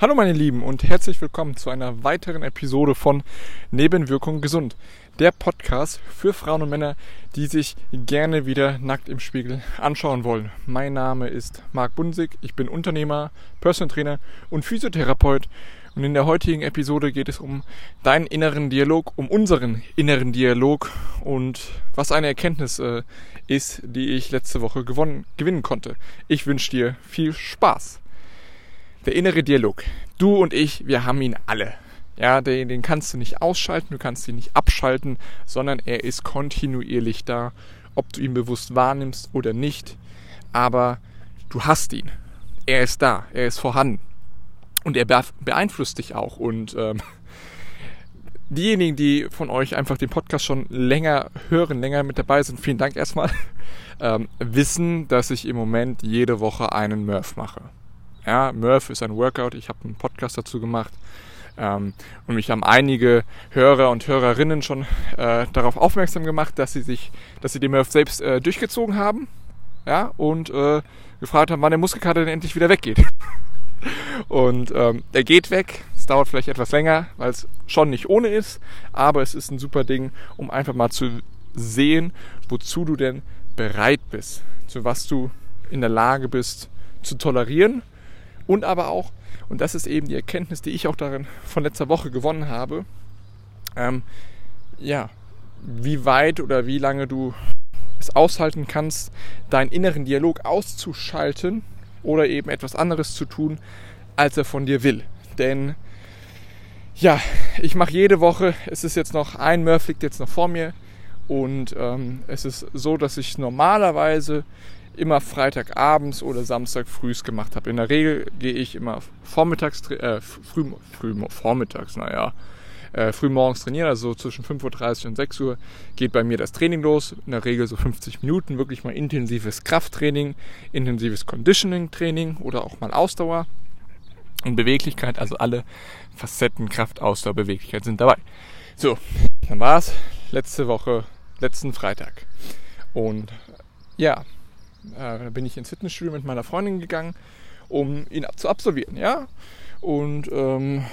Hallo meine Lieben und herzlich willkommen zu einer weiteren Episode von Nebenwirkung gesund. Der Podcast für Frauen und Männer, die sich gerne wieder nackt im Spiegel anschauen wollen. Mein Name ist Marc Bunsig, ich bin Unternehmer, Personal Trainer und Physiotherapeut und in der heutigen Episode geht es um deinen inneren Dialog, um unseren inneren Dialog und was eine Erkenntnis äh, ist, die ich letzte Woche gewonnen, gewinnen konnte. Ich wünsche dir viel Spaß. Der innere Dialog. Du und ich, wir haben ihn alle. Ja, den, den kannst du nicht ausschalten, du kannst ihn nicht abschalten, sondern er ist kontinuierlich da, ob du ihn bewusst wahrnimmst oder nicht. Aber du hast ihn. Er ist da, er ist vorhanden. Und er beeinflusst dich auch. Und ähm, diejenigen, die von euch einfach den Podcast schon länger hören, länger mit dabei sind, vielen Dank erstmal, ähm, wissen, dass ich im Moment jede Woche einen Murph mache. Ja, Murph ist ein Workout. Ich habe einen Podcast dazu gemacht. Ähm, und mich haben einige Hörer und Hörerinnen schon äh, darauf aufmerksam gemacht, dass sie sich, dass sie den Murph selbst äh, durchgezogen haben. Ja, und äh, gefragt haben, wann der Muskelkater denn endlich wieder weggeht. und ähm, der geht weg. Es dauert vielleicht etwas länger, weil es schon nicht ohne ist. Aber es ist ein super Ding, um einfach mal zu sehen, wozu du denn bereit bist. Zu was du in der Lage bist zu tolerieren und aber auch, und das ist eben die Erkenntnis, die ich auch darin von letzter Woche gewonnen habe, ähm, ja, wie weit oder wie lange du es aushalten kannst, deinen inneren Dialog auszuschalten oder eben etwas anderes zu tun, als er von dir will. Denn ja, ich mache jede Woche, es ist jetzt noch, ein Murph liegt jetzt noch vor mir und ähm, es ist so, dass ich normalerweise immer Freitagabends oder Samstag frühs gemacht habe. In der Regel gehe ich immer vormittags, äh, früh, früh vormittags, naja, äh, früh morgens trainieren, also so zwischen 5.30 Uhr und 6 Uhr geht bei mir das Training los. In der Regel so 50 Minuten, wirklich mal intensives Krafttraining, intensives Conditioning-Training oder auch mal Ausdauer und Beweglichkeit, also alle Facetten Kraft, Ausdauer, Beweglichkeit sind dabei. So, dann war es letzte Woche, letzten Freitag. Und ja, äh, bin ich ins Fitnessstudio mit meiner Freundin gegangen, um ihn zu absolvieren, ja. Und ähm,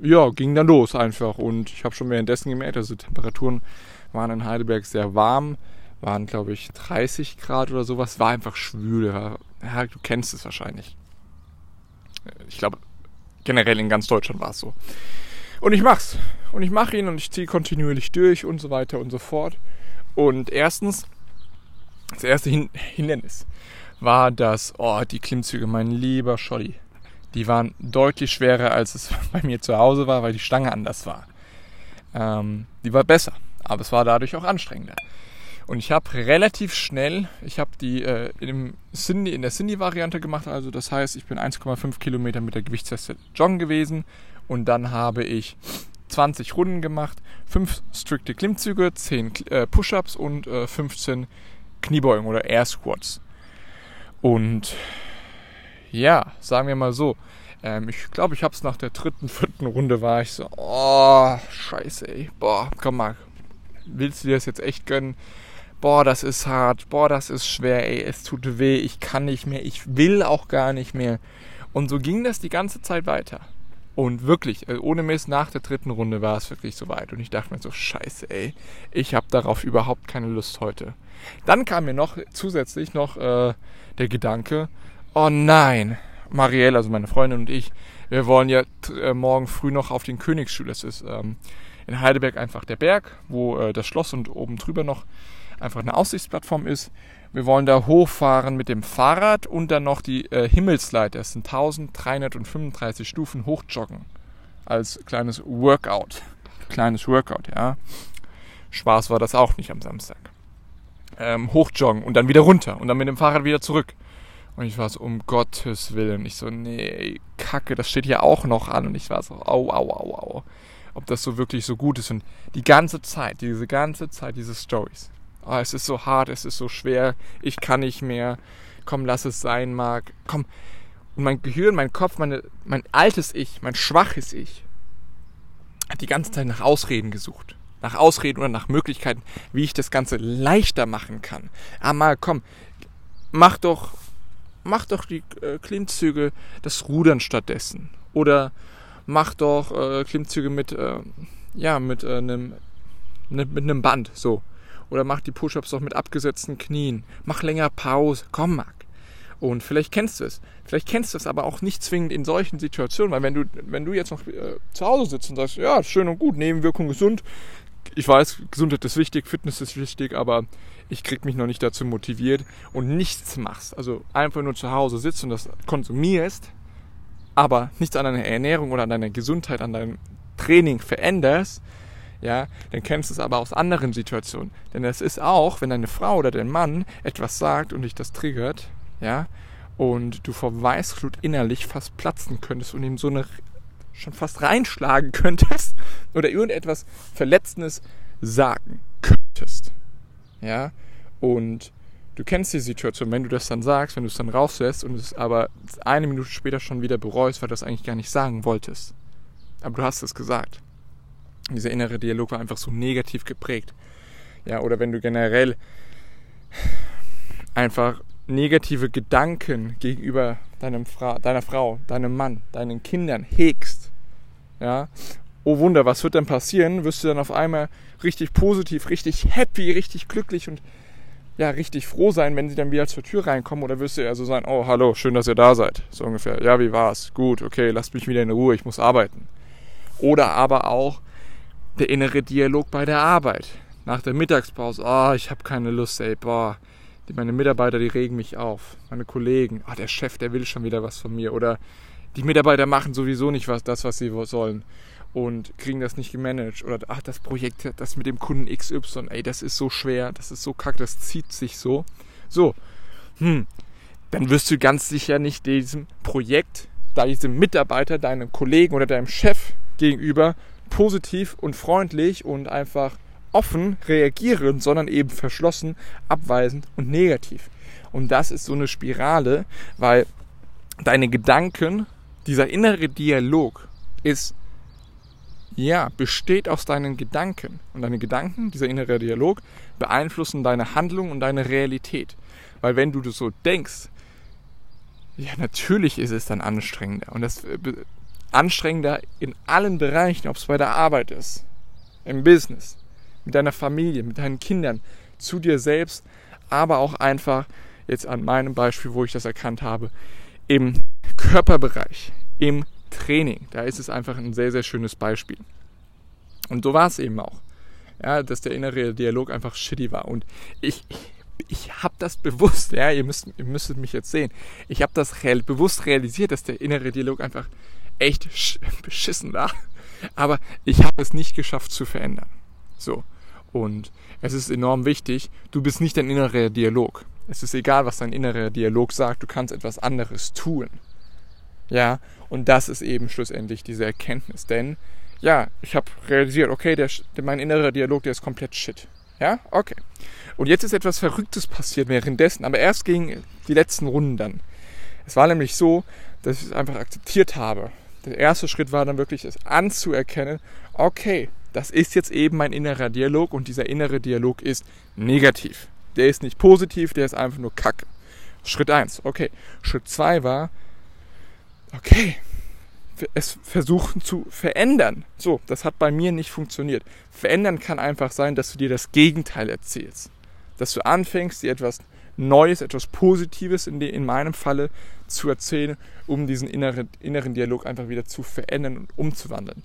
ja, ging dann los einfach. Und ich habe schon währenddessen gemerkt, also Temperaturen waren in Heidelberg sehr warm, waren glaube ich 30 Grad oder sowas, war einfach schwül. Ja, du kennst es wahrscheinlich. Ich glaube, generell in ganz Deutschland war es so. Und ich mach's. Und ich mache ihn und ich ziehe kontinuierlich durch und so weiter und so fort. Und erstens das erste Hin Hindernis war das, oh, die Klimmzüge, mein lieber Scholli. Die waren deutlich schwerer, als es bei mir zu Hause war, weil die Stange anders war. Ähm, die war besser, aber es war dadurch auch anstrengender. Und ich habe relativ schnell, ich habe die äh, in, Cindy, in der Cindy-Variante gemacht, also das heißt, ich bin 1,5 Kilometer mit der Gewichtsteste joggen gewesen und dann habe ich 20 Runden gemacht, 5 strikte Klimmzüge, 10 äh, Push-Ups und äh, 15 Kniebeugen oder Air Squats. Und ja, sagen wir mal so, ähm, ich glaube, ich habe es nach der dritten, vierten Runde war ich so, oh, scheiße, ey, boah, komm mal, willst du dir das jetzt echt gönnen? Boah, das ist hart, boah, das ist schwer, ey, es tut weh, ich kann nicht mehr, ich will auch gar nicht mehr. Und so ging das die ganze Zeit weiter. Und wirklich, äh, ohne Mist, nach der dritten Runde war es wirklich soweit. Und ich dachte mir so, scheiße, ey, ich habe darauf überhaupt keine Lust heute. Dann kam mir noch zusätzlich noch äh, der Gedanke, oh nein, Marielle, also meine Freundin und ich, wir wollen ja äh, morgen früh noch auf den Königsstuhl. Das ist ähm, in Heidelberg einfach der Berg, wo äh, das Schloss und oben drüber noch einfach eine Aussichtsplattform ist. Wir wollen da hochfahren mit dem Fahrrad und dann noch die äh, Himmelsleiter. Das sind 1335 Stufen hochjoggen. Als kleines Workout. Kleines Workout, ja. Spaß war das auch nicht am Samstag. Ähm, hochjoggen und dann wieder runter und dann mit dem Fahrrad wieder zurück. Und ich war so, um Gottes Willen. Ich so, nee, Kacke, das steht ja auch noch an. Und ich war so, au, au, au, au. Ob das so wirklich so gut ist. Und die ganze Zeit, diese ganze Zeit, diese Stories oh, es ist so hart, es ist so schwer, ich kann nicht mehr, komm, lass es sein, Marc, komm. Und mein Gehirn, mein Kopf, meine, mein altes Ich, mein schwaches Ich, hat die ganze Zeit nach Ausreden gesucht. Nach Ausreden oder nach Möglichkeiten, wie ich das Ganze leichter machen kann. Ah, mal, komm, mach doch, mach doch die äh, Klimmzüge das Rudern stattdessen. Oder mach doch äh, Klimmzüge mit, äh, ja, mit einem ne, mit einem Band, so. Oder mach die Push-Ups doch mit abgesetzten Knien. Mach länger Pause. Komm, Marc. Und vielleicht kennst du es. Vielleicht kennst du es aber auch nicht zwingend in solchen Situationen, weil wenn du, wenn du jetzt noch äh, zu Hause sitzt und sagst, ja, schön und gut, Nebenwirkung gesund. Ich weiß, Gesundheit ist wichtig, Fitness ist wichtig, aber ich krieg mich noch nicht dazu motiviert und nichts machst. Also einfach nur zu Hause sitzt und das konsumierst, aber nichts an deiner Ernährung oder an deiner Gesundheit, an deinem Training veränderst, ja, dann kennst du es aber aus anderen Situationen. Denn es ist auch, wenn deine Frau oder dein Mann etwas sagt und dich das triggert, ja, und du vor Weißglut innerlich fast platzen könntest und ihm so eine schon fast reinschlagen könntest oder irgendetwas Verletzendes sagen könntest. Ja, und du kennst die Situation, wenn du das dann sagst, wenn du es dann rauslässt und es aber eine Minute später schon wieder bereust, weil du das eigentlich gar nicht sagen wolltest. Aber du hast es gesagt dieser innere Dialog war einfach so negativ geprägt. Ja, oder wenn du generell einfach negative Gedanken gegenüber deinem Fra deiner Frau, deinem Mann, deinen Kindern hegst, ja, oh Wunder, was wird denn passieren? Wirst du dann auf einmal richtig positiv, richtig happy, richtig glücklich und ja, richtig froh sein, wenn sie dann wieder zur Tür reinkommen oder wirst du eher so sein, oh, hallo, schön, dass ihr da seid, so ungefähr. Ja, wie war's? Gut, okay, lasst mich wieder in Ruhe, ich muss arbeiten. Oder aber auch, der innere Dialog bei der Arbeit. Nach der Mittagspause, oh, ich habe keine Lust, ey, boah, die, meine Mitarbeiter, die regen mich auf. Meine Kollegen, oh, der Chef, der will schon wieder was von mir. Oder die Mitarbeiter machen sowieso nicht was, das, was sie sollen und kriegen das nicht gemanagt. Oder ach, das Projekt, das mit dem Kunden XY, ey, das ist so schwer, das ist so kacke, das zieht sich so. So, hm, dann wirst du ganz sicher nicht diesem Projekt, diesem Mitarbeiter, deinem Kollegen oder deinem Chef gegenüber positiv und freundlich und einfach offen reagieren, sondern eben verschlossen, abweisend und negativ. Und das ist so eine Spirale, weil deine Gedanken, dieser innere Dialog ist, ja, besteht aus deinen Gedanken. Und deine Gedanken, dieser innere Dialog, beeinflussen deine Handlung und deine Realität. Weil wenn du das so denkst, ja, natürlich ist es dann anstrengender. Und das äh, anstrengender in allen Bereichen, ob es bei der Arbeit ist, im Business, mit deiner Familie, mit deinen Kindern, zu dir selbst, aber auch einfach jetzt an meinem Beispiel, wo ich das erkannt habe, im Körperbereich, im Training. Da ist es einfach ein sehr, sehr schönes Beispiel. Und so war es eben auch. Ja, dass der innere Dialog einfach shitty war. Und ich, ich habe das bewusst, ja, ihr müsst, ihr müsstet mich jetzt sehen. Ich habe das real, bewusst realisiert, dass der innere Dialog einfach echt beschissen war. Aber ich habe es nicht geschafft zu verändern. So. Und es ist enorm wichtig, du bist nicht dein innerer Dialog. Es ist egal, was dein innerer Dialog sagt, du kannst etwas anderes tun. Ja, und das ist eben schlussendlich diese Erkenntnis. Denn, ja, ich habe realisiert, okay, der, mein innerer Dialog, der ist komplett shit. Ja, okay. Und jetzt ist etwas Verrücktes passiert währenddessen, aber erst gegen die letzten Runden dann. Es war nämlich so, dass ich es einfach akzeptiert habe der erste Schritt war dann wirklich es anzuerkennen, okay, das ist jetzt eben mein innerer Dialog und dieser innere Dialog ist negativ. Der ist nicht positiv, der ist einfach nur Kacke. Schritt 1, okay. Schritt 2 war, okay, es versuchen zu verändern. So, das hat bei mir nicht funktioniert. Verändern kann einfach sein, dass du dir das Gegenteil erzählst. Dass du anfängst, dir etwas Neues, etwas Positives in, in meinem Falle zu erzählen, um diesen inneren, inneren Dialog einfach wieder zu verändern und umzuwandeln.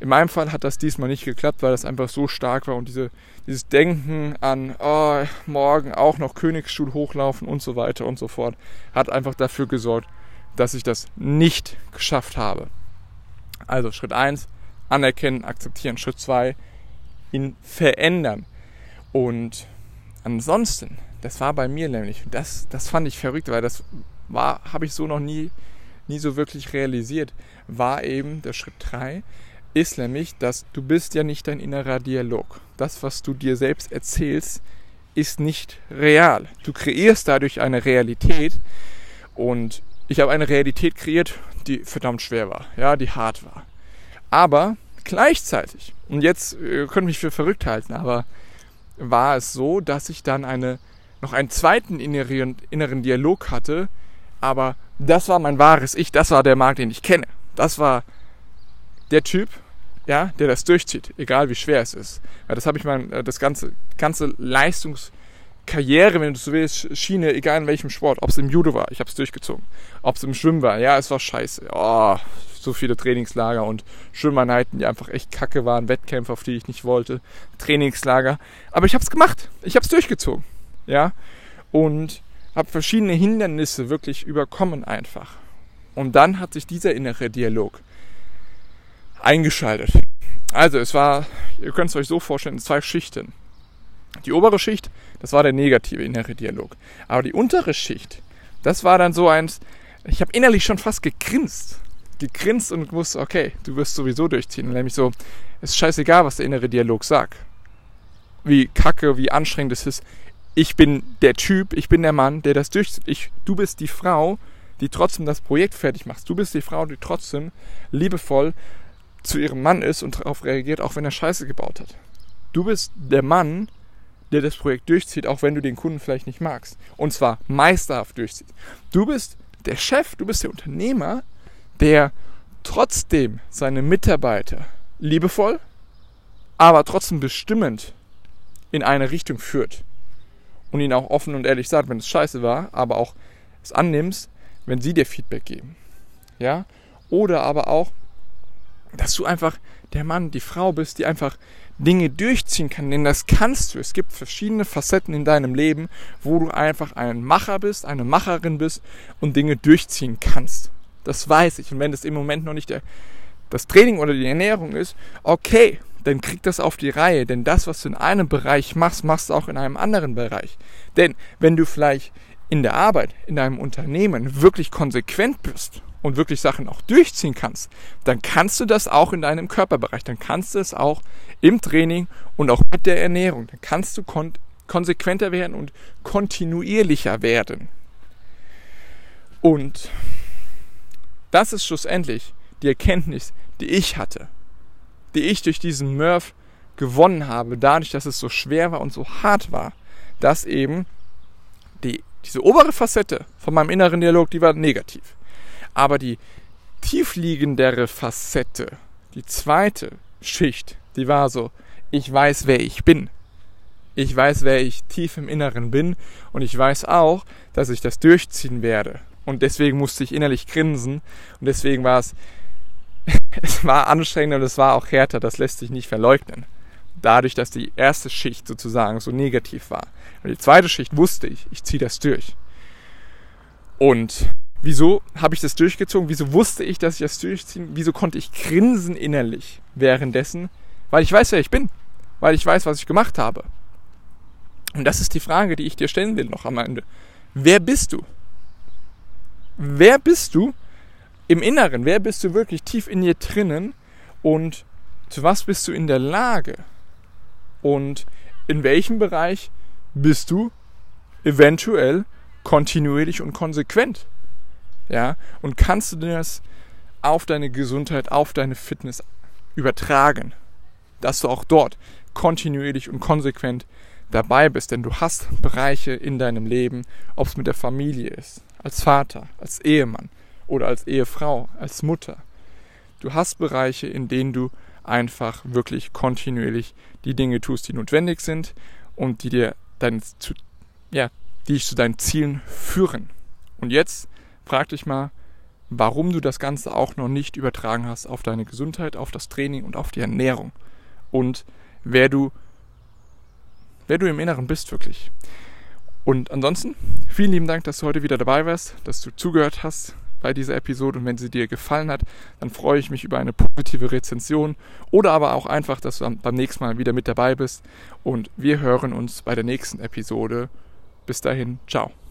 In meinem Fall hat das diesmal nicht geklappt, weil das einfach so stark war und diese, dieses Denken an oh, morgen auch noch Königsstuhl hochlaufen und so weiter und so fort hat einfach dafür gesorgt, dass ich das nicht geschafft habe. Also Schritt 1, anerkennen, akzeptieren. Schritt 2, ihn verändern. Und ansonsten das war bei mir nämlich. Das, das fand ich verrückt, weil das war, habe ich so noch nie, nie so wirklich realisiert. War eben der Schritt 3, ist nämlich, dass du bist ja nicht dein innerer Dialog. Das, was du dir selbst erzählst, ist nicht real. Du kreierst dadurch eine Realität und ich habe eine Realität kreiert, die verdammt schwer war, ja, die hart war. Aber gleichzeitig, und jetzt ihr könnt mich für verrückt halten, aber war es so, dass ich dann eine noch einen zweiten inneren, inneren Dialog hatte, Aber das war mein wahres Ich, das war der Marc, den ich kenne. Das war der Typ, ja, der das durchzieht, egal wie schwer es ist. Weil das habe ich mal, äh, das ganze, ganze Leistungskarriere, wenn du so willst, Schiene, egal in welchem Sport, ob es im Judo war, ich habe es durchgezogen, ob es im Schwimmen war, ja, es war scheiße, oh, so viele Trainingslager und Schwimmeinheiten, die einfach echt kacke waren, Wettkämpfe, auf die ich nicht wollte, Trainingslager, aber ich habe es gemacht, ich habe es durchgezogen, ja, und habe verschiedene Hindernisse wirklich überkommen einfach. Und dann hat sich dieser innere Dialog eingeschaltet. Also es war, ihr könnt es euch so vorstellen, zwei Schichten. Die obere Schicht, das war der negative innere Dialog. Aber die untere Schicht, das war dann so eins, ich habe innerlich schon fast gegrinst. Gegrinst und wusste, okay, du wirst sowieso durchziehen. Nämlich so, es ist scheißegal, was der innere Dialog sagt. Wie kacke, wie anstrengend es ist. Ich bin der Typ, ich bin der Mann, der das durchzieht. Ich, du bist die Frau, die trotzdem das Projekt fertig macht. Du bist die Frau, die trotzdem liebevoll zu ihrem Mann ist und darauf reagiert, auch wenn er Scheiße gebaut hat. Du bist der Mann, der das Projekt durchzieht, auch wenn du den Kunden vielleicht nicht magst. Und zwar meisterhaft durchzieht. Du bist der Chef, du bist der Unternehmer, der trotzdem seine Mitarbeiter liebevoll, aber trotzdem bestimmend in eine Richtung führt. Und ihnen auch offen und ehrlich sagt, wenn es scheiße war, aber auch es annimmst, wenn sie dir Feedback geben. Ja? Oder aber auch, dass du einfach der Mann, die Frau bist, die einfach Dinge durchziehen kann, denn das kannst du. Es gibt verschiedene Facetten in deinem Leben, wo du einfach ein Macher bist, eine Macherin bist und Dinge durchziehen kannst. Das weiß ich. Und wenn es im Moment noch nicht der, das Training oder die Ernährung ist, okay, dann krieg das auf die Reihe. Denn das, was du in einem Bereich machst, machst du auch in einem anderen Bereich. Denn wenn du vielleicht in der Arbeit, in deinem Unternehmen wirklich konsequent bist und wirklich Sachen auch durchziehen kannst, dann kannst du das auch in deinem Körperbereich, dann kannst du es auch im Training und auch mit der Ernährung, dann kannst du kon konsequenter werden und kontinuierlicher werden. Und das ist schlussendlich die Erkenntnis, die ich hatte, die ich durch diesen Murph gewonnen habe, dadurch, dass es so schwer war und so hart war, dass eben die, diese obere Facette von meinem inneren Dialog, die war negativ. Aber die tiefliegendere Facette, die zweite Schicht, die war so, ich weiß, wer ich bin. Ich weiß, wer ich tief im Inneren bin und ich weiß auch, dass ich das durchziehen werde. Und deswegen musste ich innerlich grinsen und deswegen war es, es war anstrengend und es war auch härter, das lässt sich nicht verleugnen. Dadurch, dass die erste Schicht sozusagen so negativ war. Und die zweite Schicht wusste ich, ich ziehe das durch. Und Wieso habe ich das durchgezogen? Wieso wusste ich, dass ich das durchziehe? Wieso konnte ich grinsen innerlich währenddessen? Weil ich weiß, wer ich bin. Weil ich weiß, was ich gemacht habe. Und das ist die Frage, die ich dir stellen will noch am Ende. Wer bist du? Wer bist du im Inneren? Wer bist du wirklich tief in dir drinnen? Und zu was bist du in der Lage? Und in welchem Bereich bist du eventuell kontinuierlich und konsequent? Ja, und kannst du das auf deine Gesundheit, auf deine Fitness übertragen, dass du auch dort kontinuierlich und konsequent dabei bist, denn du hast Bereiche in deinem Leben, ob es mit der Familie ist, als Vater, als Ehemann oder als Ehefrau, als Mutter. Du hast Bereiche, in denen du einfach wirklich kontinuierlich die Dinge tust, die notwendig sind und die dir dein, zu, ja, die dich zu deinen Zielen führen. Und jetzt frag dich mal, warum du das Ganze auch noch nicht übertragen hast auf deine Gesundheit, auf das Training und auf die Ernährung. Und wer du, wer du im Inneren bist wirklich. Und ansonsten, vielen lieben Dank, dass du heute wieder dabei warst, dass du zugehört hast bei dieser Episode und wenn sie dir gefallen hat, dann freue ich mich über eine positive Rezension oder aber auch einfach, dass du beim nächsten Mal wieder mit dabei bist und wir hören uns bei der nächsten Episode. Bis dahin, ciao.